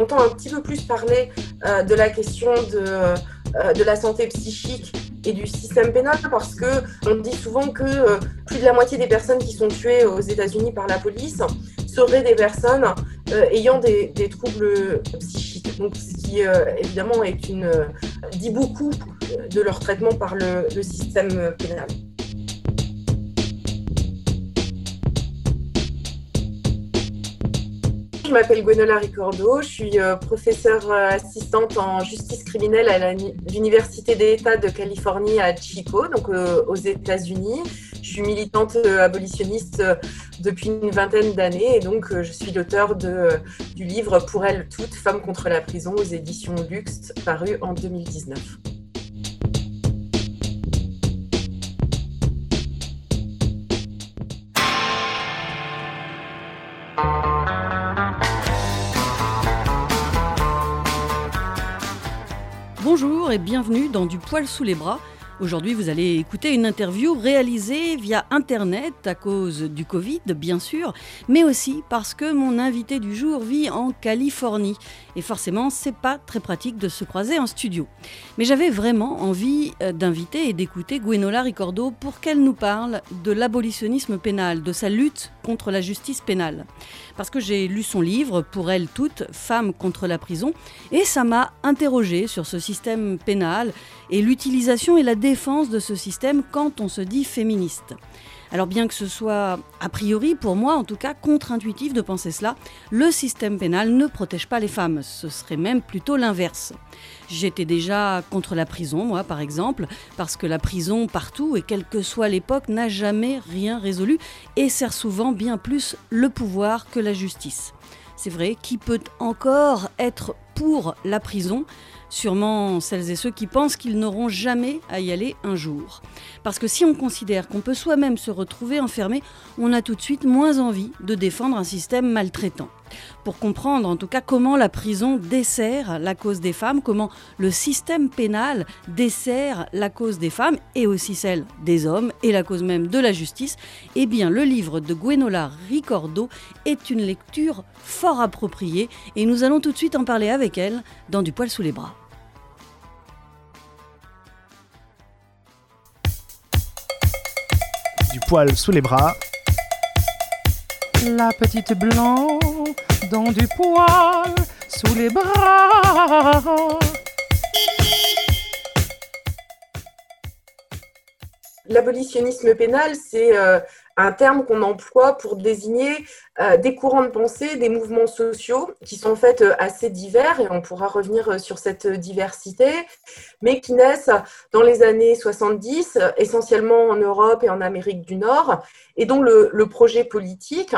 entend un petit peu plus parler de la question de, de la santé psychique et du système pénal parce que on dit souvent que plus de la moitié des personnes qui sont tuées aux États-Unis par la police seraient des personnes ayant des, troubles psychiques. Donc, ce qui évidemment est une dit beaucoup de leur traitement par le système pénal. Je m'appelle Gwenola Ricordo, je suis euh, professeure euh, assistante en justice criminelle à l'Université d'État de Californie à Chico, donc euh, aux États-Unis. Je suis militante abolitionniste depuis une vingtaine d'années et donc je suis l'auteur du livre Pour elles toutes, Femmes contre la prison aux éditions Luxe, paru en 2019. Et bienvenue dans Du poil sous les bras. Aujourd'hui, vous allez écouter une interview réalisée via Internet à cause du Covid, bien sûr, mais aussi parce que mon invité du jour vit en Californie. Et forcément, c'est pas très pratique de se croiser en studio. Mais j'avais vraiment envie euh, d'inviter et d'écouter Gwenola Ricordo pour qu'elle nous parle de l'abolitionnisme pénal, de sa lutte contre la justice pénale parce que j'ai lu son livre, Pour elle toutes, Femmes contre la prison, et ça m'a interrogé sur ce système pénal et l'utilisation et la défense de ce système quand on se dit féministe. Alors bien que ce soit a priori, pour moi en tout cas, contre-intuitif de penser cela, le système pénal ne protège pas les femmes, ce serait même plutôt l'inverse. J'étais déjà contre la prison, moi par exemple, parce que la prison partout et quelle que soit l'époque n'a jamais rien résolu et sert souvent bien plus le pouvoir que la justice. C'est vrai, qui peut encore être pour la prison Sûrement celles et ceux qui pensent qu'ils n'auront jamais à y aller un jour. Parce que si on considère qu'on peut soi-même se retrouver enfermé, on a tout de suite moins envie de défendre un système maltraitant. Pour comprendre en tout cas comment la prison dessert la cause des femmes, comment le système pénal dessert la cause des femmes et aussi celle des hommes et la cause même de la justice, eh bien le livre de Gwenola Ricordo est une lecture fort appropriée et nous allons tout de suite en parler avec elle dans Du poil sous les bras. Du poil sous les bras. La petite blanc dans du poil sous les bras. L'abolitionnisme pénal, c'est euh, un terme qu'on emploie pour désigner euh, des courants de pensée, des mouvements sociaux qui sont en fait euh, assez divers, et on pourra revenir sur cette diversité, mais qui naissent dans les années 70, essentiellement en Europe et en Amérique du Nord, et dont le, le projet politique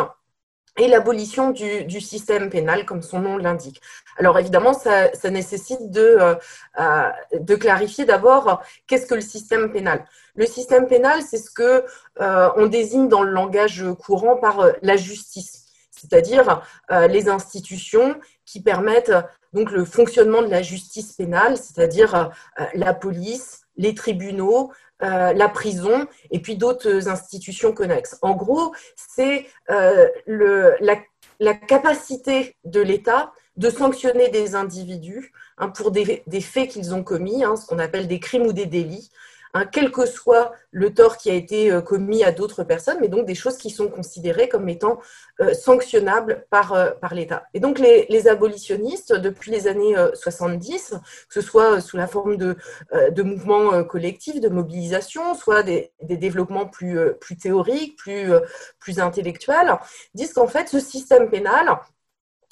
et l'abolition du, système pénal, comme son nom l'indique. Alors évidemment, ça, nécessite de, euh, euh, de clarifier d'abord qu'est-ce que le système pénal. Le système pénal, c'est ce que euh, on désigne dans le langage courant par la justice, c'est-à-dire les institutions qui permettent donc le fonctionnement de la justice pénale, c'est-à-dire la police, les tribunaux, euh, la prison et puis d'autres institutions connexes. En gros, c'est euh, la, capacité de l'État de sanctionner des individus hein, pour des, faits qu'ils ont commis, hein, ce qu'on appelle des crimes ou des délits, Hein, quel que soit le tort qui a été euh, commis à d'autres personnes, mais donc des choses qui sont considérées comme étant euh, sanctionnables par, euh, par l'État. Et donc les, abolitionnistes, depuis les années 70, que ce soit sous la forme de, de mouvements collectifs, de mobilisation, soit des, développements plus, plus théoriques, plus, plus intellectuels, disent qu'en fait ce système pénal,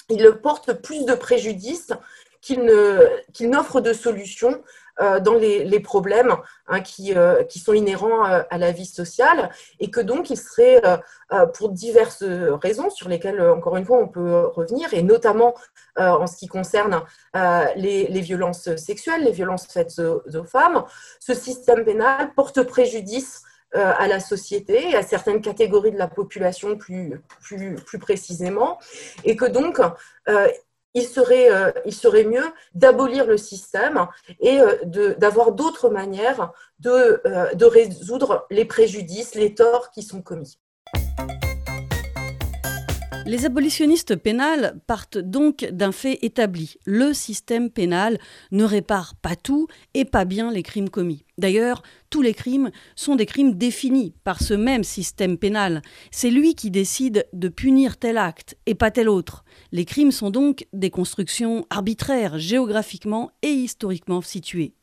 il porte plus de préjudice qu'il n'offre de solutions euh, dans les, problèmes hein, qui, euh, qui, sont inhérents euh, à, la vie sociale et que donc il serait, pour diverses raisons sur lesquelles, encore une fois, on peut revenir, et notamment en ce qui concerne les, violences sexuelles, les violences faites aux, femmes, ce système pénal porte préjudice à la société, à certaines catégories de la population plus, plus, plus précisément, et que donc il serait, euh, il serait mieux d'abolir le système et euh, d'avoir d'autres manières de, euh, de résoudre les préjudices, les torts qui sont commis. Les abolitionnistes pénals partent donc d'un fait établi. Le système pénal ne répare pas tout et pas bien les crimes commis. D'ailleurs, tous les crimes sont des crimes définis par ce même système pénal. C'est lui qui décide de punir tel acte et pas tel autre. Les crimes sont donc des constructions arbitraires, géographiquement et historiquement situées.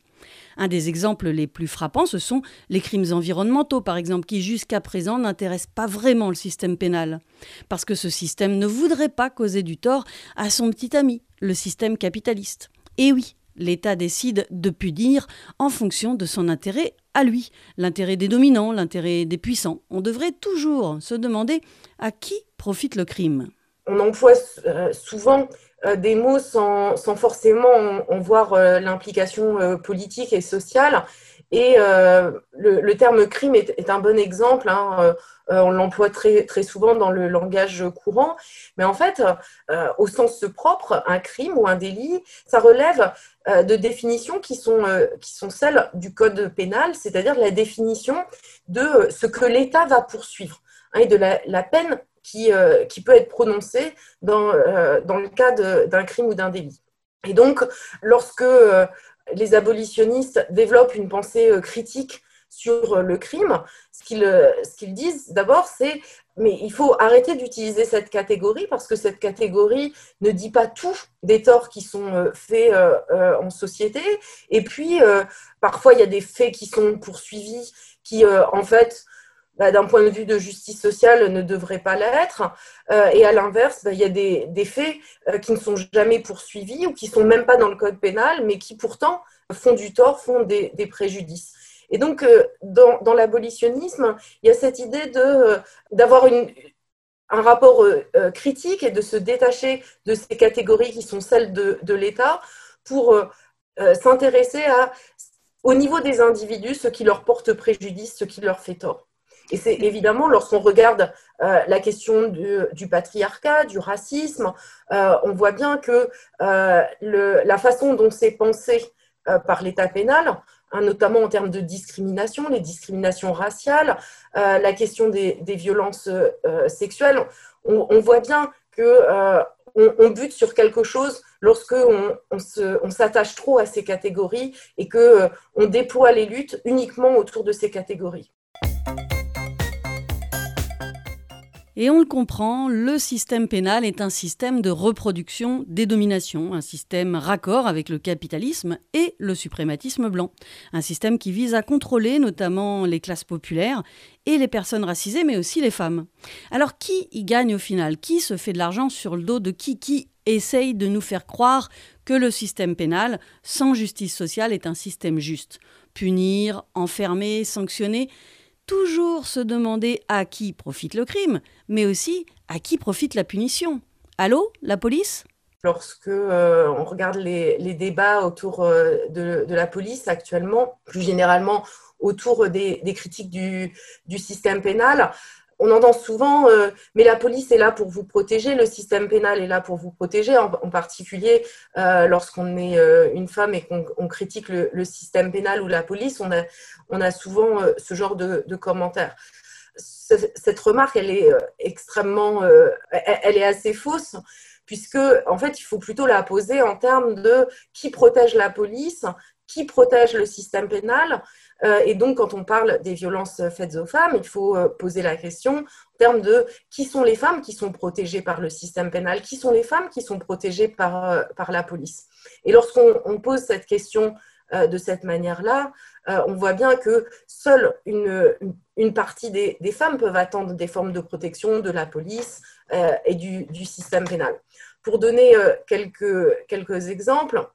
Un des exemples les plus frappants, ce sont les crimes environnementaux, par exemple, qui jusqu'à présent n'intéressent pas vraiment le système pénal. Parce que ce système ne voudrait pas causer du tort à son petit ami, le système capitaliste. Et oui, l'État décide de punir en fonction de son intérêt à lui, l'intérêt des dominants, l'intérêt des puissants. On devrait toujours se demander à qui profite le crime. On emploie euh, souvent des mots sans, forcément en, voir euh, l'implication euh, politique et sociale. Et le, terme crime est, un bon exemple. Hein, on l'emploie très, très souvent dans le langage courant. Mais en fait, au sens propre, un crime ou un délit, ça relève de définitions qui sont, qui sont celles du code pénal, c'est-à-dire la définition de ce que l'État va poursuivre hein, et de la peine qui, euh, qui peut être prononcé dans, euh, dans le cas d'un crime ou d'un délit. Et donc, lorsque euh, les abolitionnistes développent une pensée critique sur le crime, ce qu'ils disent d'abord, c'est mais il faut arrêter d'utiliser cette catégorie parce que cette catégorie ne dit pas tout des torts qui sont faits en société. Et puis, parfois, il y a des faits qui sont poursuivis qui, en fait, bah, d'un point de vue de justice sociale, ne devrait pas l'être. Euh, et à l'inverse, bah, il y a des, faits euh, qui ne sont jamais poursuivis ou qui ne sont même pas dans le code pénal, mais qui pourtant font du tort, font des, préjudices. Et donc, euh, dans, l'abolitionnisme, il y a cette idée d'avoir un rapport critique et de se détacher de ces catégories qui sont celles de l'État pour s'intéresser au niveau des individus, ce qui leur porte préjudice, ce qui leur fait tort. Et c'est évidemment, lorsqu'on regarde euh, la question du, patriarcat, du racisme, euh, on voit bien que euh, la façon dont c'est pensé par l'État pénal, hein, notamment en termes de discrimination, les discriminations raciales, la question des, violences sexuelles, on, voit bien que on, bute sur quelque chose lorsque on, s'attache trop à ces catégories et que on déploie les luttes uniquement autour de ces catégories. Et on le comprend, le système pénal est un système de reproduction des dominations, un système raccord avec le capitalisme et le suprématisme blanc. Un système qui vise à contrôler notamment les classes populaires et les personnes racisées, mais aussi les femmes. Alors qui y gagne au final? Qui se fait de l'argent sur le dos de qui? Qui essaye de nous faire croire que le système pénal, sans justice sociale, est un système juste? Punir, enfermer, sanctionner? Toujours se demander à qui profite le crime, mais aussi à qui profite la punition. Allô, la police? Lorsque euh, on regarde les, débats autour euh, de, la police actuellement, plus généralement autour des, critiques du, du, système pénal, on entend souvent, euh, mais la police est là pour vous protéger, le système pénal est là pour vous protéger, en, particulier euh, lorsqu'on est euh, une femme et qu'on critique le, système pénal ou la police, on a, souvent ce genre de, commentaires. Cette remarque, elle est extrêmement, elle est assez fausse, puisque en fait, il faut plutôt la poser en termes de qui protège la police, qui protège le système pénal euh, et donc, quand on parle des violences faites aux femmes, il faut euh, poser la question en termes de qui sont les femmes qui sont protégées par le système pénal, qui sont les femmes qui sont protégées par, euh, par la police. Et lorsqu'on pose cette question de cette manière-là, on voit bien que seule une, une partie des, femmes peuvent attendre des formes de protection de la police et du, du, système pénal. Pour donner quelques, quelques exemples,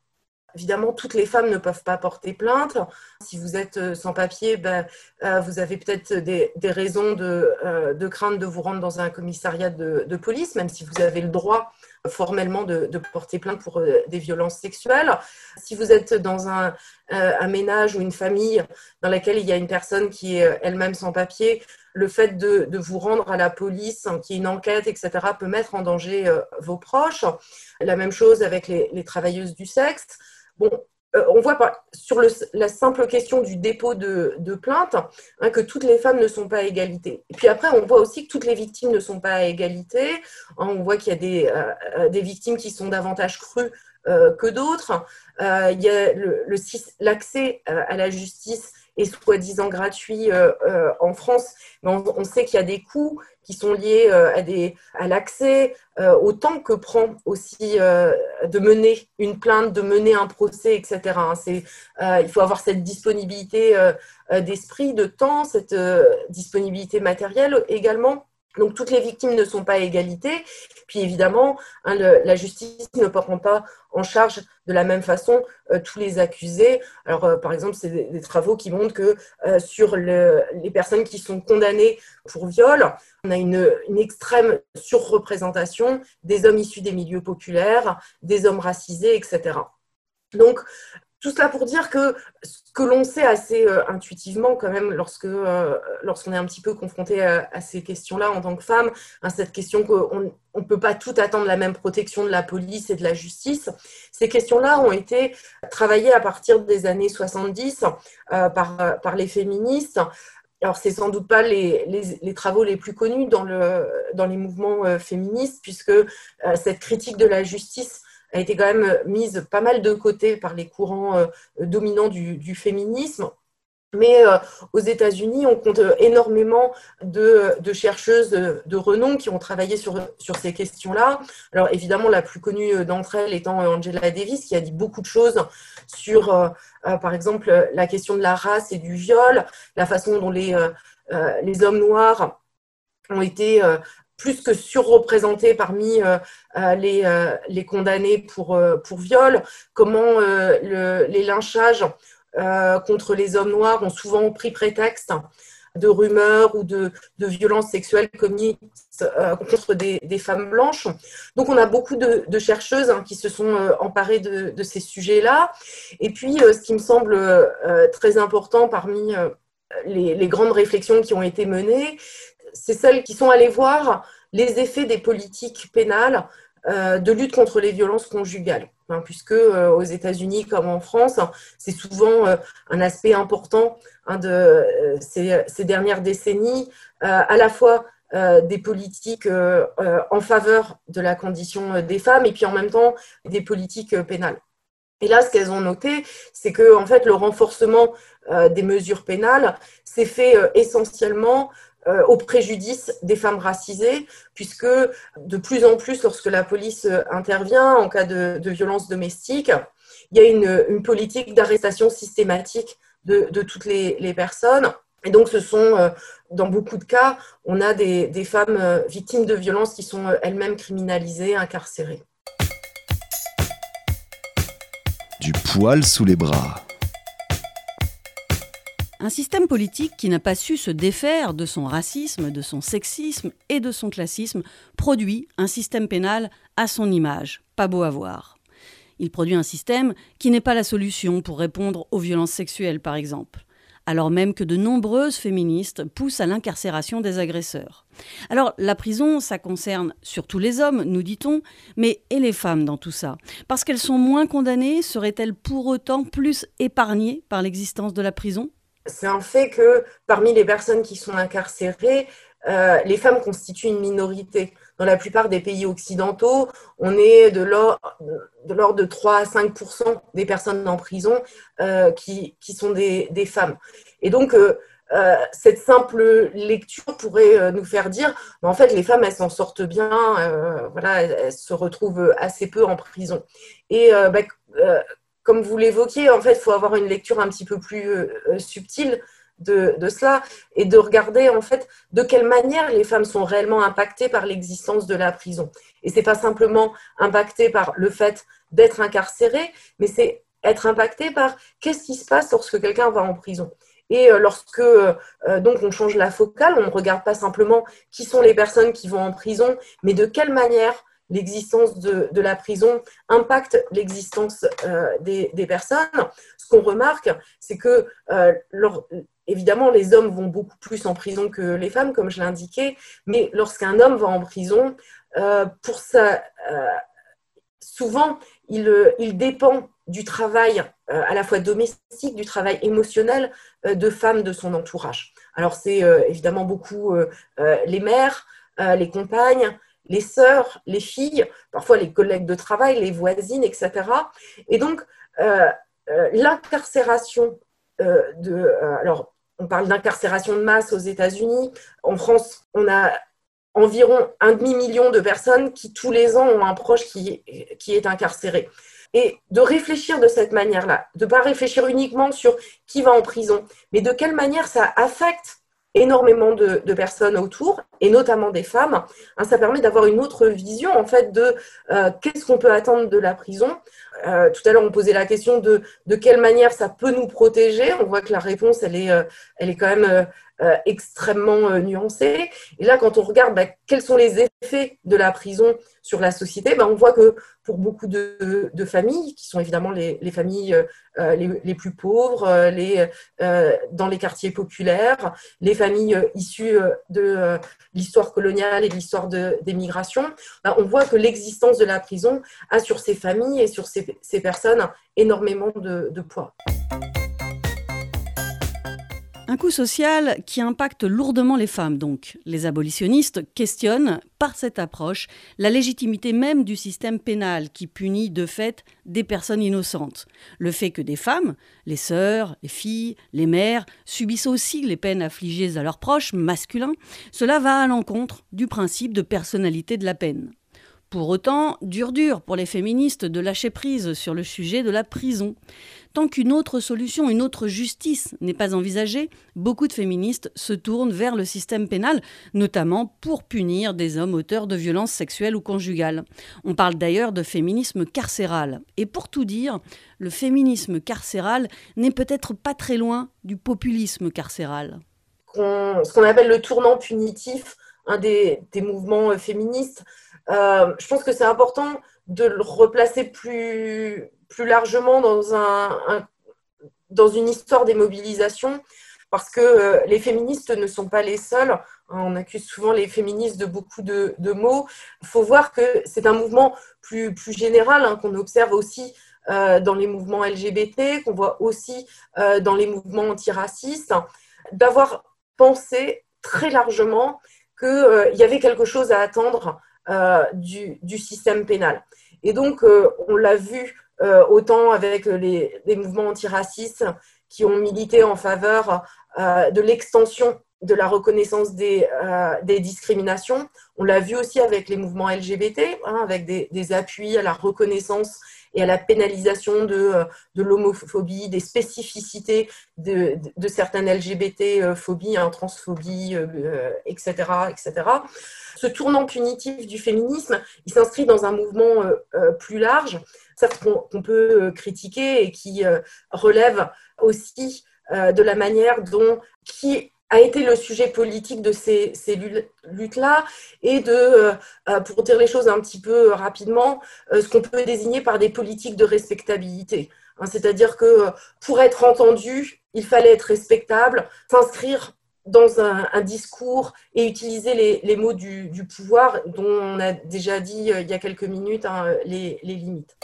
Évidemment, toutes les femmes ne peuvent pas porter plainte. Si vous êtes euh, sans papier, ben, euh, vous avez peut-être des, raisons euh, de, crainte de vous rendre dans un commissariat de, police, même si vous avez le droit formellement de, porter plainte pour des violences sexuelles. Si vous êtes dans un, ménage ou une famille dans laquelle il y a une personne qui est elle-même sans papier, le fait de, vous rendre à la police, hein, qui est une enquête, etc., peut mettre en danger vos proches. La même chose avec les travailleuses du sexe. Bon, euh, on voit sur la simple question du dépôt de, plainte hein, que toutes les femmes ne sont pas à égalité. Et puis après, on voit aussi que toutes les victimes ne sont pas à égalité. Hein, on voit qu'il y a des, euh, euh, des, victimes qui sont davantage crues que d'autres. il y a l'accès à la justice est soi-disant gratuit en France, mais on sait qu'il y a des coûts qui sont liées euh, à, des, à l'accès, euh, au temps que prend aussi euh, de mener une plainte, de mener un procès, etc. Hein. Il faut avoir cette disponibilité d'esprit, de temps, cette disponibilité matérielle également. Donc toutes les victimes ne sont pas à égalité. Puis évidemment, hein, la justice ne prend pas en charge de la même façon euh, tous les accusés. Alors euh, par exemple, c'est des, travaux qui montrent que euh, sur les personnes qui sont condamnées pour viol, on a une, une extrême surreprésentation des hommes issus des milieux populaires, des hommes racisés, etc. Donc tout cela pour dire que ce que l'on sait assez euh, intuitivement quand même lorsque euh, lorsqu'on est un petit peu confronté à, ces questions-là en tant que femme, hein, cette question qu'on ne peut pas tout attendre la même protection de la police et de la justice, ces questions-là ont été travaillées à partir des années 70 euh, par, les féministes. Alors, c'est sans doute pas les, les, travaux les plus connus dans, le, dans les mouvements féministes, puisque cette critique de la justice a été quand même mise pas mal de côté par les courants euh, dominants du, féminisme. Mais euh, aux États-Unis, on compte énormément de, chercheuses de renom qui ont travaillé sur, ces questions-là. Alors évidemment, la plus connue d'entre elles étant Angela Davis, qui a dit beaucoup de choses sur, euh, par exemple, la question de la race et du viol, la façon dont les hommes noirs ont été plus que surreprésentés parmi euh, euh, les, euh, les, condamnés pour, pour viol, comment les lynchages contre les hommes noirs ont souvent pris prétexte de rumeurs ou de, de violences sexuelles commises contre des, des, femmes blanches. Donc on a beaucoup de, chercheuses hein, qui se sont emparées de, de ces sujets-là. Et puis ce qui me semble très important parmi les, les, grandes réflexions qui ont été menées, c'est celles qui sont allées voir les effets des politiques pénales euh, de lutte contre les violences conjugales, hein, puisque euh, aux États-Unis comme en France, c'est souvent euh, un aspect important hein, de ces, dernières décennies, à la fois des politiques en faveur de la condition des femmes et puis en même temps des politiques pénales. Et là, ce qu'elles ont noté, c'est que en fait, le renforcement des mesures pénales s'est fait essentiellement au préjudice des femmes racisées, puisque de plus en plus, lorsque la police euh, intervient en cas de, de violence domestique, il y a une, politique d'arrestation systématique de, toutes les, personnes. Et donc, ce sont, euh, dans beaucoup de cas, on a des, des femmes victimes de violences qui sont elles-mêmes criminalisées, incarcérées. Du poil sous les bras. Un système politique qui n'a pas su se défaire de son racisme, de son sexisme et de son classisme produit un système pénal à son image, pas beau à voir. Il produit un système qui n'est pas la solution pour répondre aux violences sexuelles, par exemple, alors même que de nombreuses féministes poussent à l'incarcération des agresseurs. Alors la prison, ça concerne surtout les hommes, nous dit-on, mais et les femmes dans tout ça? Parce qu'elles sont moins condamnées, seraient-elles pour autant plus épargnées par l'existence de la prison? C'est un fait que parmi les personnes qui sont incarcérées, euh, les femmes constituent une minorité. Dans la plupart des pays occidentaux, on est de l'ordre de 3 à 5% des personnes en prison euh, qui, sont des, femmes. Et donc, euh, cette simple lecture pourrait nous faire dire, en fait, les femmes, elles s'en sortent bien, voilà, elles, se retrouvent assez peu en prison. Et bah, comme vous l'évoquiez, en fait, il faut avoir une lecture un petit peu plus euh, euh, subtile de, cela et de regarder en fait de quelle manière les femmes sont réellement impactées par l'existence de la prison. Et c'est pas simplement impacté par le fait d'être incarcéré, mais c'est être impacté par qu'est-ce qui se passe lorsque quelqu'un va en prison. Et euh, lorsque donc on change la focale, on ne regarde pas simplement qui sont les personnes qui vont en prison, mais de quelle manière l'existence de, la prison impacte l'existence euh, des, personnes. Ce qu'on remarque, c'est que euh, évidemment, les hommes vont beaucoup plus en prison que les femmes, comme je l'indiquais, mais lorsqu'un homme va en prison, euh, pour souvent, il, dépend du travail à la fois domestique, du travail émotionnel de femmes de son entourage. Alors c'est évidemment beaucoup les mères, les compagnes, les sœurs, les filles, parfois les collègues de travail, les voisines, etc. Et donc, l'incarcération de... alors, on parle d'incarcération de masse aux États-Unis. En France, on a environ un demi-million de personnes qui, tous les ans, ont un proche qui, qui est incarcéré. Et de réfléchir de cette manière-là, de ne pas réfléchir uniquement sur qui va en prison, mais de quelle manière ça affecte énormément de, personnes autour, et notamment des femmes, hein, ça permet d'avoir une autre vision en fait de euh, qu'est-ce qu'on peut attendre de la prison. Euh, tout à l'heure, on posait la question de de quelle manière ça peut nous protéger. On voit que la réponse, elle est, euh, elle est quand même euh, extrêmement nuancée. Et là, quand on regarde bah, quels sont les effets de la prison sur la société, bah, on voit que pour beaucoup de, familles, qui sont évidemment les, familles euh, les, plus pauvres, les, dans les quartiers populaires, les familles issues de l'histoire coloniale et de l'histoire des migrations, bah, on voit que l'existence de la prison a sur ces familles et sur ces, personnes énormément de, de poids. Un coût social qui impacte lourdement les femmes, donc. Les abolitionnistes questionnent, par cette approche, la légitimité même du système pénal qui punit de fait des personnes innocentes. Le fait que des femmes, les sœurs, les filles, les mères, subissent aussi les peines affligées à leurs proches masculins, cela va à l'encontre du principe de personnalité de la peine. Pour autant, dur dur pour les féministes de lâcher prise sur le sujet de la prison. Tant qu'une autre solution, une autre justice n'est pas envisagée, beaucoup de féministes se tournent vers le système pénal, notamment pour punir des hommes auteurs de violences sexuelles ou conjugales. On parle d'ailleurs de féminisme carcéral. Et pour tout dire, le féminisme carcéral n'est peut-être pas très loin du populisme carcéral. ce qu'on appelle le tournant punitif un des, mouvements euh, féministes, euh, je pense que c'est important de le replacer plus, plus largement dans, un, dans une histoire des mobilisations, parce que euh, les féministes ne sont pas les seuls. Hein, on accuse souvent les féministes de beaucoup de, mots. Il faut voir que c'est un mouvement plus, plus général hein, qu'on observe aussi euh, dans les mouvements LGBT, qu'on voit aussi dans les mouvements antiracistes, d'avoir pensé très largement qu'il y avait quelque chose à attendre du, du, système pénal. Et donc, on l'a vu euh, autant avec les, mouvements antiracistes qui ont milité en faveur euh, de l'extension de la reconnaissance des, euh, des discriminations. On l'a vu aussi avec les mouvements LGBT, hein, avec des, des, appuis à la reconnaissance et à la pénalisation de, de l'homophobie, des spécificités de, de certaines LGBT-phobies, hein, transphobie, etc., etc. Ce tournant punitif du féminisme, il s'inscrit dans un mouvement plus large certes qu'on peut euh, critiquer et qui euh, relève aussi euh, de la manière dont qui a été le sujet politique de ces, luttes-là et de, pour dire les choses un petit peu rapidement, ce qu'on peut désigner par des politiques de respectabilité. Hein, c'est-à-dire que pour être entendu, il fallait être respectable, s'inscrire dans un, discours et utiliser les, mots du, pouvoir dont on a déjà dit il y a quelques minutes hein, les limites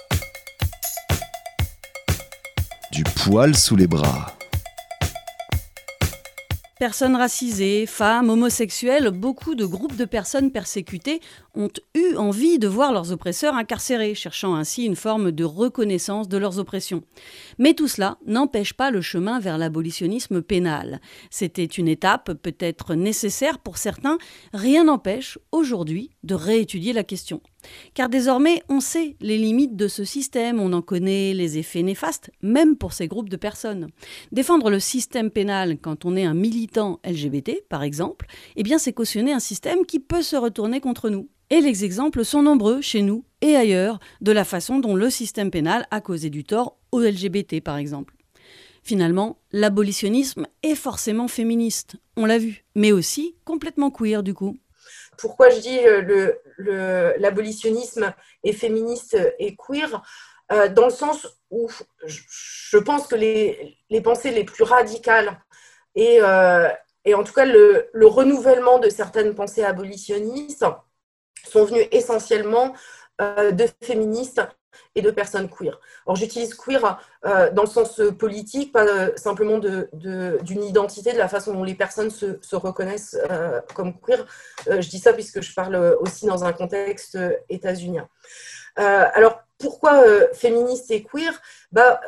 du poil sous les bras. Personnes racisées, femmes, homosexuelles, beaucoup de groupes de personnes persécutées ont eu envie de voir leurs oppresseurs incarcérés, cherchant ainsi une forme de reconnaissance de leurs oppressions. Mais tout cela n'empêche pas le chemin vers l'abolitionnisme pénal. C'était une étape peut-être nécessaire pour certains, rien n'empêche aujourd'hui de réétudier la question. Car désormais, on sait les limites de ce système, on en connaît les effets néfastes, même pour ces groupes de personnes. Défendre le système pénal quand on est un militant LGBT, par exemple, eh c'est cautionner un système qui peut se retourner contre nous. Et les exemples sont nombreux chez nous et ailleurs de la façon dont le système pénal a causé du tort aux LGBT par exemple. Finalement, l'abolitionnisme est forcément féministe, on l'a vu, mais aussi complètement queer du coup. Pourquoi je dis euh, l'abolitionnisme est féministe et queer euh, Dans le sens où je pense que les, pensées les plus radicales et, euh, en tout cas le, le, renouvellement de certaines pensées abolitionnistes sont venus essentiellement de féministes et de personnes queer. Alors j'utilise queer euh, dans le sens politique, pas euh, simplement d'une de, d'une identité, de la façon dont les personnes se, se reconnaissent euh, comme queer. je dis ça puisque je parle aussi dans un contexte états-unien. alors pourquoi féministe et queer? Bah,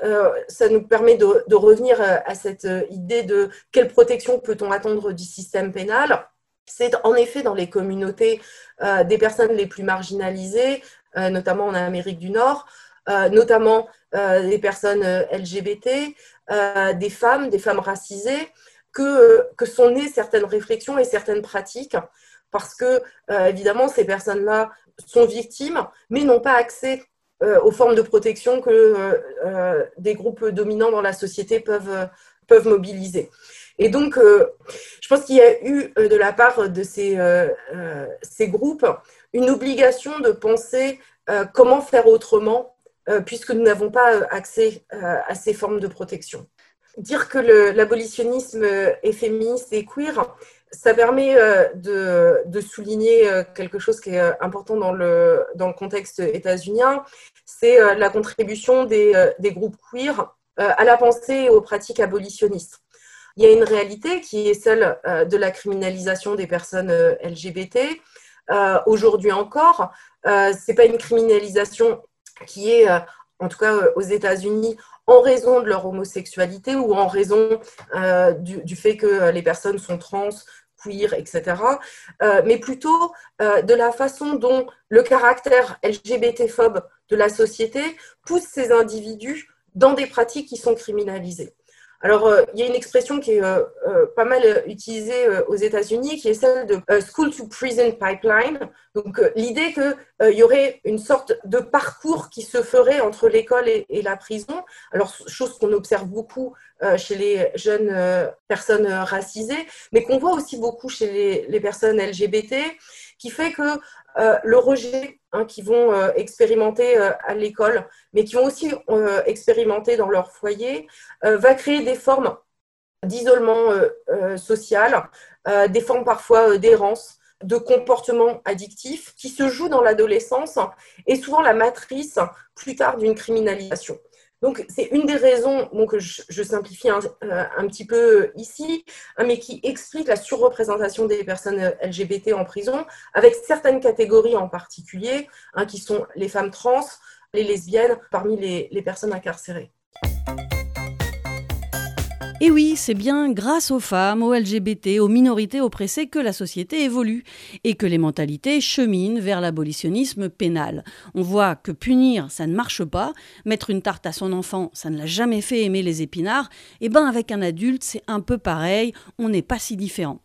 Ça nous permet de, revenir à cette idée de quelle protection peut-on attendre du système pénal? C'est en effet dans les communautés euh, des personnes les plus marginalisées, euh, notamment en Amérique du Nord, euh, notamment les personnes LGBT, des femmes, des femmes racisées, que, sont nées certaines réflexions et certaines pratiques, parce que, évidemment, ces personnes-là sont victimes, mais n'ont pas accès aux formes de protection que des groupes dominants dans la société peuvent, peuvent mobiliser. Et donc, euh, je pense qu'il y a eu euh, de la part de ces, euh, ces groupes une obligation de penser comment faire autrement, puisque nous n'avons pas accès à ces formes de protection. Dire que l'abolitionnisme est féministe et queer, ça permet de, souligner quelque chose qui est important dans le, dans le contexte états-unien, c'est la contribution des, des groupes queer à la pensée et aux pratiques abolitionnistes il y a une réalité qui est celle euh, de la criminalisation des personnes euh, LGBT. Euh, aujourd'hui encore, ce n'est pas une criminalisation qui est, en tout cas aux États-Unis, en raison de leur homosexualité ou en raison du, fait que les personnes sont trans, queer, etc., mais plutôt de la façon dont le caractère LGBT-phobe de la société pousse ces individus dans des pratiques qui sont criminalisées. Alors, euh, il y a une expression qui est euh, euh, pas mal utilisée aux États-Unis, qui est celle de school to prison pipeline. Donc, l'idée qu'il y aurait une sorte de parcours qui se ferait entre l'école et, la prison. Alors, chose qu'on observe beaucoup chez les jeunes personnes racisées, mais qu'on voit aussi beaucoup chez les, les personnes LGBT, qui fait que euh, le rejet hein, qu'ils vont euh, expérimenter euh, à l'école, mais qui vont aussi expérimenter dans leur foyer, va créer des formes d'isolement social, des formes parfois d'errance, de comportements addictifs qui se jouent dans l'adolescence et souvent la matrice plus tard d'une criminalisation. Donc, c'est une des raisons que je, simplifie un, euh, un, petit peu ici, hein, mais qui explique la surreprésentation des personnes euh, LGBT en prison, avec certaines catégories en particulier, hein, qui sont les femmes trans, les lesbiennes, parmi les personnes incarcérées. Et oui, c'est bien grâce aux femmes, aux LGBT, aux minorités oppressées que la société évolue et que les mentalités cheminent vers l'abolitionnisme pénal. On voit que punir, ça ne marche pas, mettre une tarte à son enfant, ça ne l'a jamais fait aimer les épinards, et ben avec un adulte, c'est un peu pareil, on n'est pas si différent.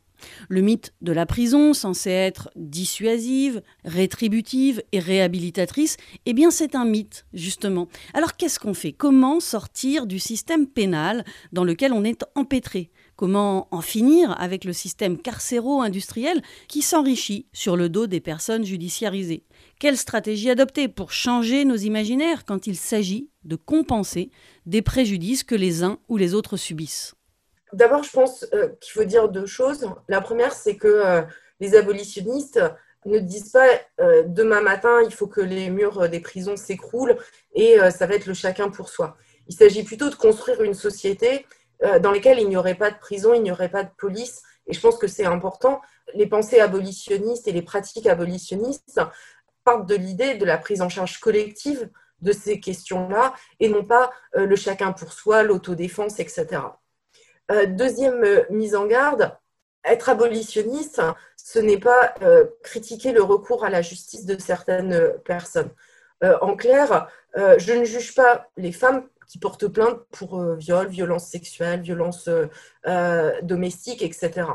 Le mythe de la prison, censé être dissuasive, rétributive et réhabilitatrice, eh bien c'est un mythe, justement. Alors qu'est-ce qu'on fait? Comment sortir du système pénal dans lequel on est empêtré? Comment en finir avec le système carcéro-industriel qui s'enrichit sur le dos des personnes judiciarisées? Quelle stratégie adopter pour changer nos imaginaires quand il s'agit de compenser des préjudices que les uns ou les autres subissent? D'abord, je pense euh, qu'il faut dire deux choses. La première, c'est que euh, les abolitionnistes ne disent pas euh, demain matin, il faut que les murs des prisons s'écroulent et ça va être le chacun pour soi. Il s'agit plutôt de construire une société dans laquelle il n'y aurait pas de prison, il n'y aurait pas de police. Et je pense que c'est important. Les pensées abolitionnistes et les pratiques abolitionnistes partent de l'idée de la prise en charge collective de ces questions-là et non pas le chacun pour soi, l'autodéfense, etc. Euh, deuxième euh, mise en garde, être abolitionniste, ce n'est pas euh, critiquer le recours à la justice de certaines personnes. en clair, je ne juge pas les femmes qui portent plainte pour viol, violence sexuelle, violence domestique, etc.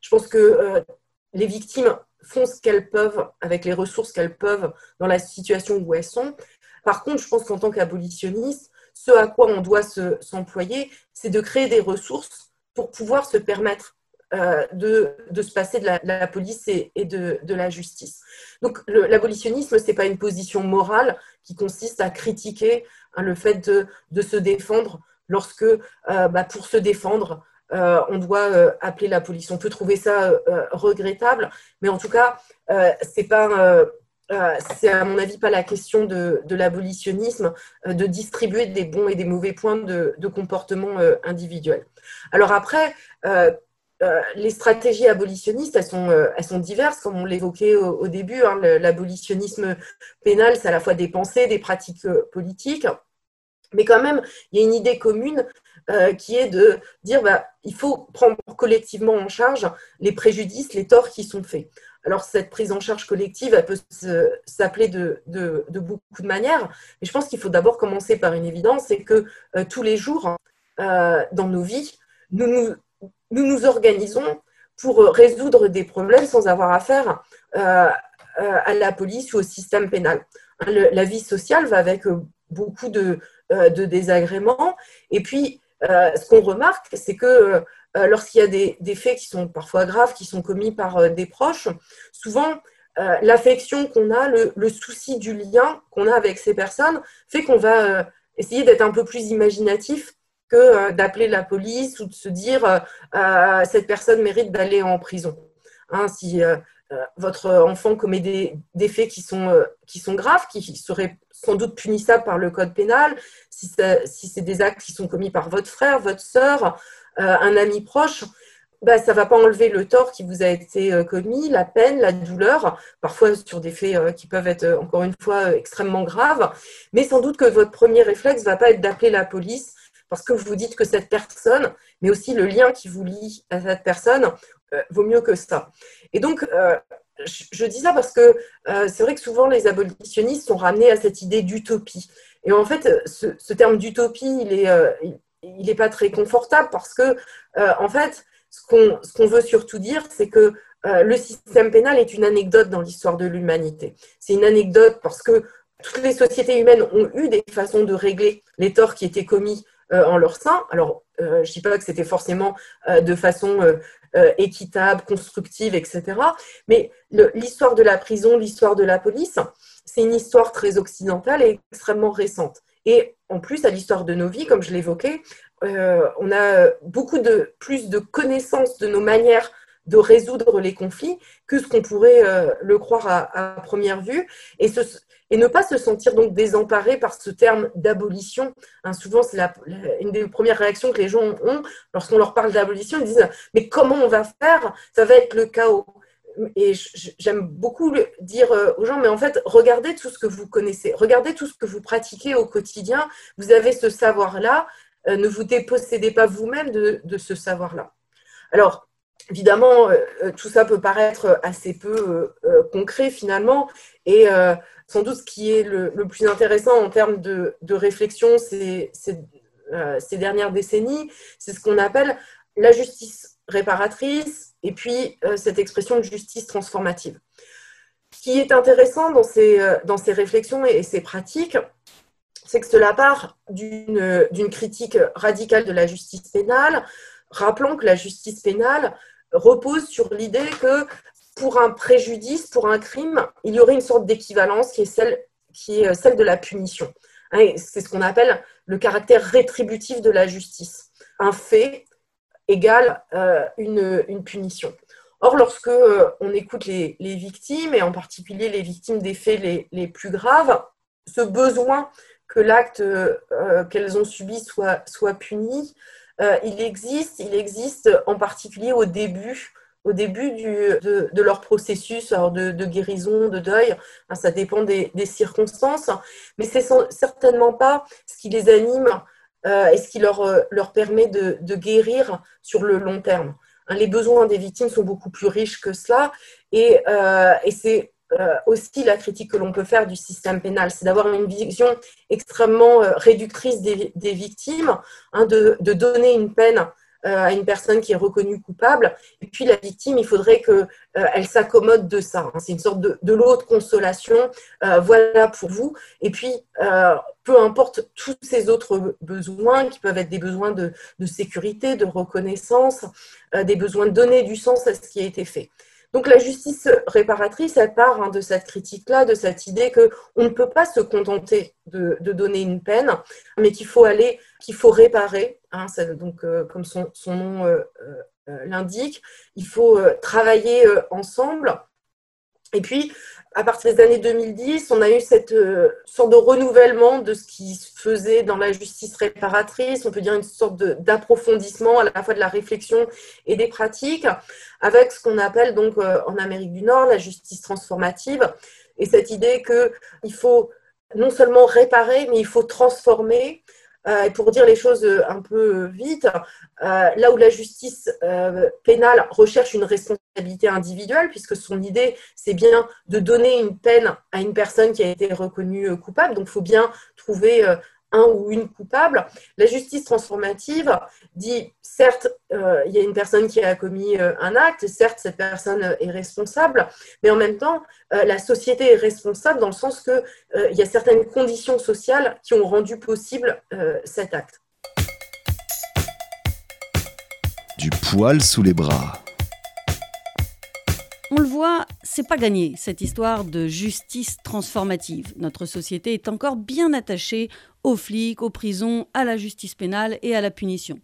Je pense que les victimes font ce qu'elles peuvent avec les ressources qu'elles peuvent dans la situation où elles sont. Par contre, je pense qu'en tant qu'abolitionniste, ce à quoi on doit s'employer, c'est de créer des ressources pour pouvoir se permettre euh, de, se passer de la, police et, de, la justice. Donc l'abolitionnisme, ce n'est pas une position morale qui consiste à critiquer hein, le fait de, se défendre lorsque, euh, bah, pour se défendre, euh, on doit appeler la police. On peut trouver ça regrettable, mais en tout cas, ce n'est pas c'est à mon avis pas la question de, l'abolitionnisme, de distribuer des bons et des mauvais points de, comportement individuel. Alors après, les stratégies abolitionnistes, elles sont, diverses, comme on l'évoquait au, début. Hein, l'abolitionnisme pénal, c'est à la fois des pensées, des pratiques politiques. Mais quand même, il y a une idée commune euh, qui est de dire bah, il faut prendre collectivement en charge les préjudices, les torts qui sont faits. Alors, cette prise en charge collective, elle peut s'appeler de, beaucoup de manières, mais je pense qu'il faut d'abord commencer par une évidence, c'est que euh, tous les jours, euh, dans nos vies, nous nous, organisons pour résoudre des problèmes sans avoir affaire à la police ou au système pénal. la vie sociale va avec beaucoup de, euh, désagréments. Et puis, euh, ce qu'on remarque, c'est que euh, lorsqu'il y a des, faits qui sont parfois graves, qui sont commis par des proches, souvent, l'affection qu'on a, le, souci du lien qu'on a avec ces personnes, fait qu'on va essayer d'être un peu plus imaginatif que d'appeler la police ou de se dire cette personne mérite d'aller en prison. Hein, si votre enfant commet des, faits qui sont, qui sont graves, qui seraient sans doute punissable par le code pénal, si, c'est des actes qui sont commis par votre frère, votre sœur, euh, un ami proche, bah, ça ne va pas enlever le tort qui vous a été euh, commis, la peine, la douleur, parfois sur des faits euh, qui peuvent être, encore une fois, extrêmement graves. Mais sans doute que votre premier réflexe ne va pas être d'appeler la police parce que vous dites que cette personne, mais aussi le lien qui vous lie à cette personne, vaut mieux que ça. Et donc, je, dis ça parce que euh, c'est vrai que souvent les abolitionnistes sont ramenés à cette idée d'utopie. Et en fait, ce, terme d'utopie, il n'est euh, pas très confortable parce que, euh, en fait, ce qu'on veut surtout dire, c'est que le système pénal est une anecdote dans l'histoire de l'humanité. C'est une anecdote parce que toutes les sociétés humaines ont eu des façons de régler les torts qui étaient commis en leur sein. Je ne dis pas que c'était forcément de façon euh, équitable, constructive, etc. Mais l'histoire de la prison, l'histoire de la police, c'est une histoire très occidentale et extrêmement récente. Et en plus, à l'histoire de nos vies, comme je l'évoquais, euh, on a beaucoup de plus de connaissances de nos manières de résoudre les conflits que ce qu'on pourrait euh, le croire à, première vue. Et ne pas se sentir donc désemparé par ce terme d'abolition. Hein, souvent, c'est une des premières réactions que les gens ont lorsqu'on leur parle d'abolition. Ils disent Mais comment on va faire? Ça va être le chaos. Et j'aime beaucoup dire euh, aux gens, mais en fait, regardez tout ce que vous connaissez, regardez tout ce que vous pratiquez au quotidien. Vous avez ce savoir-là. Euh, ne vous dépossédez pas vous-même de, ce savoir-là. Alors, évidemment, euh, tout ça peut paraître assez peu concret finalement. Et sans doute ce qui est le, plus intéressant en termes de, réflexion ces, euh, dernières décennies, c'est ce qu'on appelle la justice réparatrice et puis euh, cette expression de justice transformative. Ce qui est intéressant dans ces, euh, dans ces réflexions et, ces pratiques, c'est que cela part d'une critique radicale de la justice pénale, rappelant que la justice pénale repose sur l'idée que pour un préjudice, pour un crime, il y aurait une sorte d'équivalence qui est celle, euh, de la punition. Hein, c'est ce qu'on appelle le caractère rétributif de la justice. Un fait égale euh, une, punition. Or, lorsque euh, on écoute les, victimes, et en particulier les victimes des faits les, plus graves, ce besoin que l'acte qu'elles ont subi soit puni, il existe, il existe en particulier au début au début de, leur processus de, guérison, de deuil. Hein, ça dépend des, circonstances, mais c'est certainement pas ce qui les anime euh, et ce qui leur, euh, leur permet de, guérir sur le long terme. Hein, les besoins des victimes sont beaucoup plus riches que cela et, euh, c'est aussi la critique que l'on peut faire du système pénal, c'est d'avoir une vision extrêmement réductrice des, victimes, hein, de, donner une peine euh, à une personne qui est reconnue coupable. Et puis la victime, il faudrait qu'elle euh, s'accommode de ça. Hein. C'est une sorte de, de lot de consolation. Euh, voilà pour vous. Et puis, peu importe tous ces autres besoins qui peuvent être des besoins de, de sécurité, de reconnaissance, des besoins de donner du sens à ce qui a été fait. Donc la justice réparatrice, elle part hein, de cette critique-là, de cette idée qu'on ne peut pas se contenter de, donner une peine, mais qu'il faut aller, qu'il faut réparer. Hein, donc euh, comme son, nom euh, euh, l'indique, il faut travailler ensemble Et puis, à partir des années 2010, on a eu cette euh, sorte de renouvellement de ce qui se faisait dans la justice réparatrice, on peut dire une sorte d'approfondissement à la fois de la réflexion et des pratiques, avec ce qu'on appelle donc euh, en Amérique du Nord la justice transformative, et cette idée qu'il faut non seulement réparer, mais il faut transformer. Euh, et pour dire les choses un peu vite, là où la justice pénale recherche une individuelle, puisque son idée, c'est bien de donner une peine à une personne qui a été reconnue coupable, donc il faut bien trouver un ou une coupable. La justice transformative dit, certes, euh, il y a une personne qui a commis euh, un acte, certes, cette personne est responsable, mais en même temps, euh, la société est responsable dans le sens qu'il il y a certaines conditions sociales qui ont rendu possible cet acte. Du poil sous les bras. On le voit, c'est pas gagné, cette histoire de justice transformative. Notre société est encore bien attachée aux flics, aux prisons, à la justice pénale et à la punition.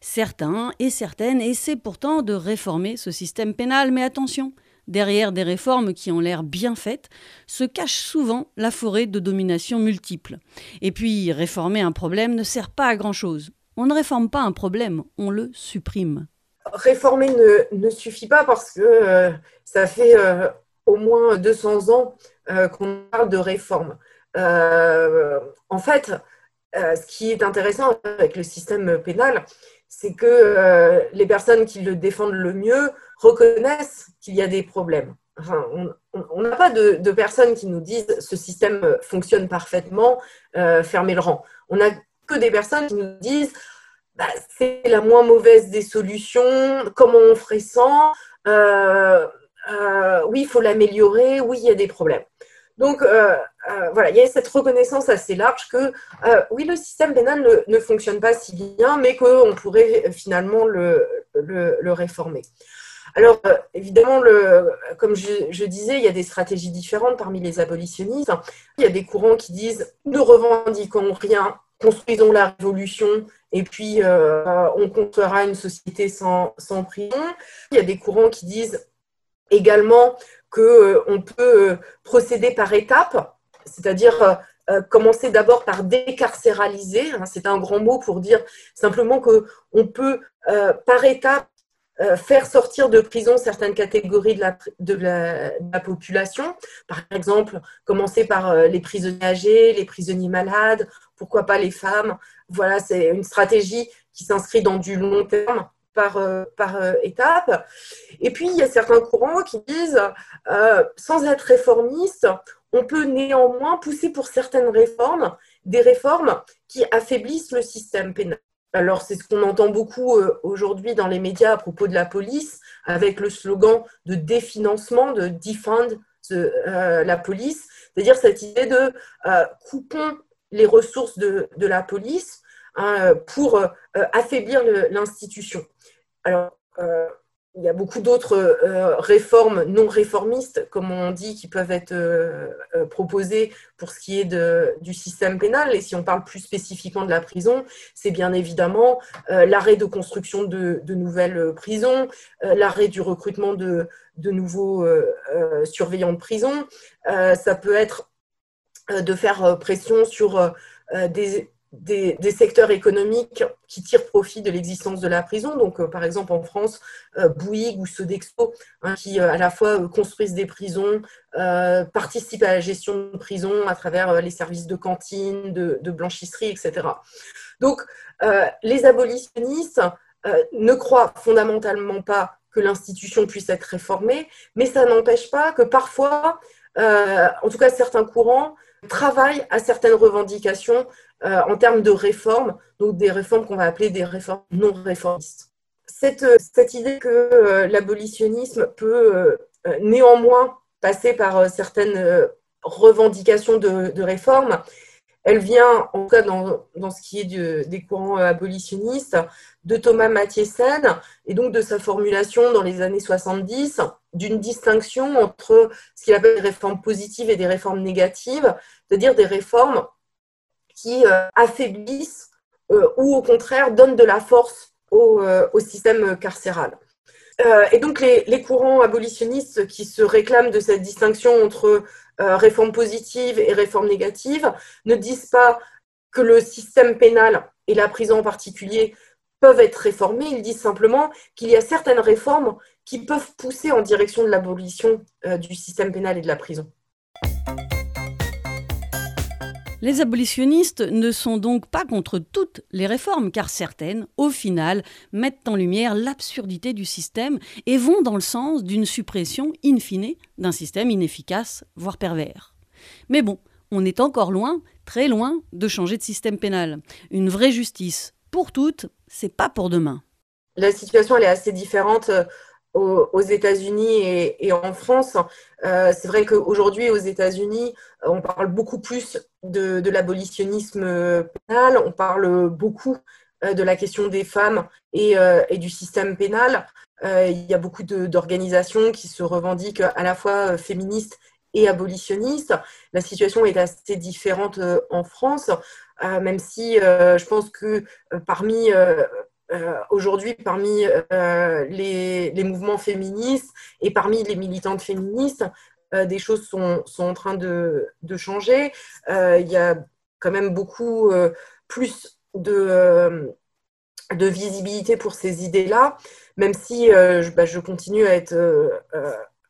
Certains et certaines essaient pourtant de réformer ce système pénal, mais attention, derrière des réformes qui ont l'air bien faites, se cache souvent la forêt de domination multiple. Et puis, réformer un problème ne sert pas à grand-chose. On ne réforme pas un problème, on le supprime réformer ne, suffit pas parce que euh, ça fait euh, au moins 200 ans euh, qu'on parle de réforme. en fait, ce qui est intéressant avec le système pénal, c'est que les personnes qui le défendent le mieux reconnaissent qu'il y a des problèmes. on n'a pas de, personnes qui nous disent ce système fonctionne parfaitement, fermez le rang. On n'a que des personnes qui nous disent bah, c'est la moins mauvaise des solutions, comment on ferait sans, euh, euh, oui, il faut l'améliorer, oui, il y a des problèmes. Donc, euh, voilà, il y a cette reconnaissance assez large que, oui, le système pénal ne, fonctionne pas si bien, mais qu'on pourrait finalement le, réformer. Alors, évidemment, comme je, disais, il y a des stratégies différentes parmi les abolitionnistes. Il y a des courants qui disent ne revendiquons rien, construisons la révolution et puis euh, on construira une société sans, prison. Il y a des courants qui disent également qu'on euh, peut euh, procéder par étapes, c'est-à-dire commencer d'abord par décarcéraliser, hein, c'est un grand mot pour dire simplement qu'on peut par étapes faire sortir de prison certaines catégories de la, population. Par exemple, commencer par les prisonniers âgés, les prisonniers malades, pourquoi pas les femmes. Voilà, c'est une stratégie qui s'inscrit dans du long terme par, euh, par euh, étape. Et puis, il y a certains courants qui disent, euh, sans être réformiste, on peut néanmoins pousser pour certaines réformes, des réformes qui affaiblissent le système pénal. Alors, c'est ce qu'on entend beaucoup aujourd'hui dans les médias à propos de la police, avec le slogan de définancement, de defund la police, c'est-à-dire cette idée de coupons les ressources de, la police hein, pour euh, affaiblir l'institution. Alors, euh, il y a beaucoup d'autres euh, réformes non réformistes, comme on dit, qui peuvent être proposées pour ce qui est du système pénal. Et si on parle plus spécifiquement de la prison, c'est bien évidemment l'arrêt de construction de, nouvelles prisons, l'arrêt du recrutement de, nouveaux surveillants de prison. ça peut être euh, de faire euh, pression sur euh, des, secteurs économiques qui tirent profit de l'existence de la prison. Donc, par exemple, en France, Bouygues ou Sodexo, hein, qui à la fois construisent des prisons, participent à la gestion de prisons à travers les services de cantine, de, de blanchisserie, etc. Donc, les abolitionnistes ne croient fondamentalement pas que l'institution puisse être réformée, mais ça n'empêche pas que parfois, en tout cas certains courants, travaille à certaines revendications euh, en termes de réformes, donc des réformes qu'on va appeler des réformes non réformistes. Cette, euh, cette idée que euh, l'abolitionnisme peut néanmoins passer par certaines revendications de, de réformes, elle vient, en tout cas dans, dans ce qui est des courants abolitionnistes, de Thomas Mathiesen et donc de sa formulation dans les années 70 d'une distinction entre ce qu'il appelle des réformes positives et des réformes négatives, c'est-à-dire des réformes qui euh, affaiblissent euh, ou au contraire donnent de la force au, euh, système carcéral. Et donc les, courants abolitionnistes qui se réclament de cette distinction entre euh, réforme positive et réforme négative ne disent pas que le système pénal et la prison en particulier peuvent être réformés, ils disent simplement qu'il y a certaines réformes qui peuvent pousser en direction de l'abolition euh, du système pénal et de la prison. Les abolitionnistes ne sont donc pas contre toutes les réformes, car certaines, au final, mettent en lumière l'absurdité du système et vont dans le sens d'une suppression in fine d'un système inefficace, voire pervers. Mais bon, on est encore loin, très loin, de changer de système pénal. Une vraie justice pour toutes, c'est pas pour demain. La situation elle est assez différente aux, États-Unis et, en France. Euh, c'est vrai qu'aujourd'hui, aux États-Unis, on parle beaucoup plus de, l'abolitionnisme pénal, on parle beaucoup euh, de la question des femmes et, euh, du système pénal. il y a beaucoup d'organisations qui se revendiquent à la fois féministes et abolitionnistes. La situation est assez différente en France, même si je pense que parmi euh, aujourd'hui parmi euh, les, mouvements féministes et parmi les militantes féministes, euh, des choses sont, en train de, changer. il y a quand même beaucoup plus de, visibilité pour ces idées-là, même si bah, je, continue à être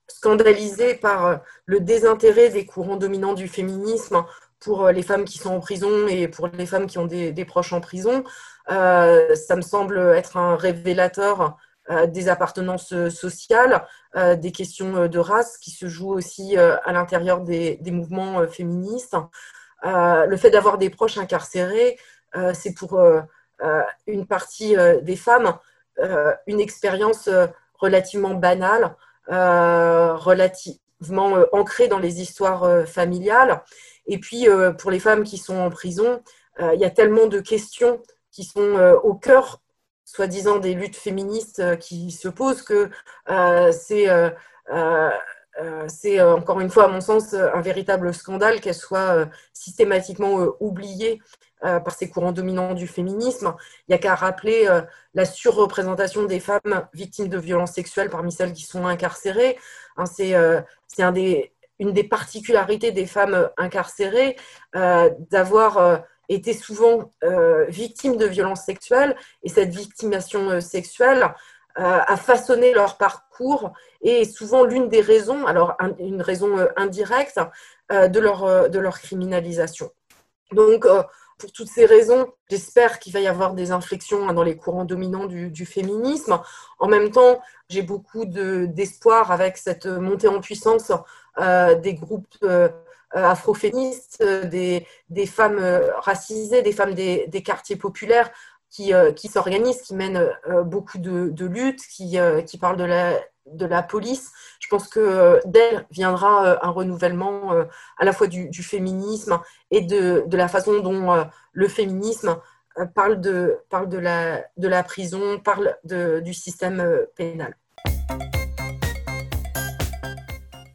scandalisée par le désintérêt des courants dominants du féminisme pour les femmes qui sont en prison et pour les femmes qui ont des, des proches en prison. Euh, ça me semble être un révélateur euh, des appartenances sociales, euh, des questions de race qui se jouent aussi à l'intérieur des, mouvements féministes. le fait d'avoir des proches incarcérés, c'est pour une partie des femmes une expérience relativement banale, relativement ancrée dans les histoires familiales. Et puis, pour les femmes qui sont en prison, il y a tellement de questions qui sont euh, au cœur, soi-disant, des luttes féministes euh, qui se posent, que euh, c'est c'est encore une fois, à mon sens, un véritable scandale qu'elle soit systématiquement oubliée par ces courants dominants du féminisme. Il n'y a qu'à rappeler la surreprésentation des femmes victimes de violences sexuelles parmi celles qui sont incarcérées. Hein, c'est une des particularités des femmes incarcérées d'avoir étaient souvent euh, victimes de violences sexuelles et cette victimation euh, sexuelle euh, a façonné leur parcours et souvent l'une des raisons, alors une raison indirecte, de, leur, de leur criminalisation. Donc, pour toutes ces raisons, j'espère qu'il va y avoir des inflexions hein, dans les courants dominants du, du féminisme. En même temps, j'ai beaucoup d'espoir avec cette montée en puissance des groupes euh, afroféministes, euh, des, des, femmes euh, racisées, des femmes des, des quartiers populaires qui, qui s'organisent, qui mènent beaucoup de, luttes, qui, qui parlent de la, de la police. Je pense que d'elle viendra un renouvellement à la fois du, du féminisme et de, de, la façon dont le féminisme parle de, parle de, la, de la prison, parle de, du système pénal.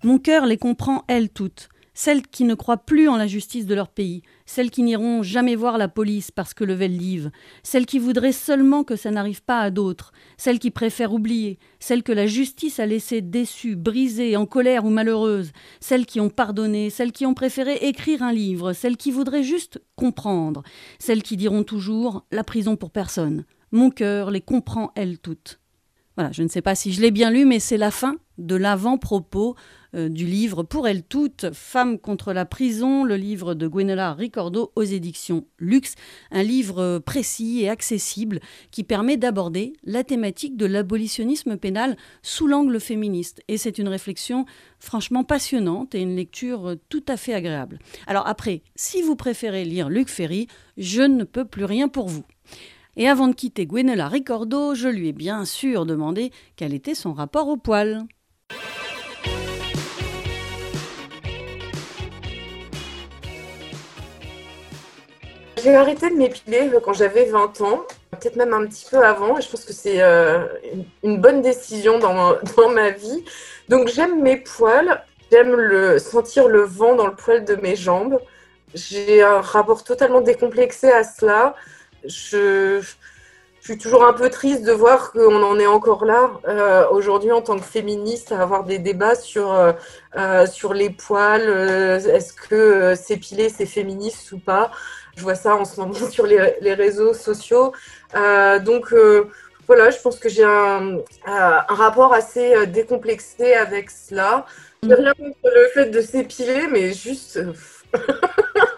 Mon cœur les comprend, elles toutes celles qui ne croient plus en la justice de leur pays, celles qui n'iront jamais voir la police parce que le live, celles qui voudraient seulement que ça n'arrive pas à d'autres, celles qui préfèrent oublier, celles que la justice a laissées déçues, brisées, en colère ou malheureuses, celles qui ont pardonné, celles qui ont préféré écrire un livre, celles qui voudraient juste comprendre, celles qui diront toujours la prison pour personne. Mon cœur les comprend elles toutes. Voilà, je ne sais pas si je l'ai bien lu, mais c'est la fin de l'avant-propos du livre Pour elles toutes, Femmes contre la prison, le livre de Gwenola Ricordo aux éditions Luxe, un livre précis et accessible qui permet d'aborder la thématique de l'abolitionnisme pénal sous l'angle féministe. Et c'est une réflexion franchement passionnante et une lecture tout à fait agréable. Alors après, si vous préférez lire Luc Ferry, je ne peux plus rien pour vous. Et avant de quitter Gwenola Ricordo, je lui ai bien sûr demandé quel était son rapport au poil. J'ai arrêté de m'épiler quand j'avais 20 ans, peut-être même un petit peu avant, et je pense que c'est euh, une bonne décision dans, dans ma vie. Donc j'aime mes poils, j'aime le, sentir le vent dans le poil de mes jambes. J'ai un rapport totalement décomplexé à cela. Je, suis toujours un peu triste de voir qu'on en est encore là euh, aujourd'hui en tant que féministe à avoir des débats sur, euh, euh, sur les poils. Est-ce que s'épiler c'est féministe ou pas Je vois ça en ce moment sur les, les réseaux sociaux. donc voilà, je pense que j'ai un, un, rapport assez décomplexé avec cela. J'ai rien contre le fait de s'épiler, mais juste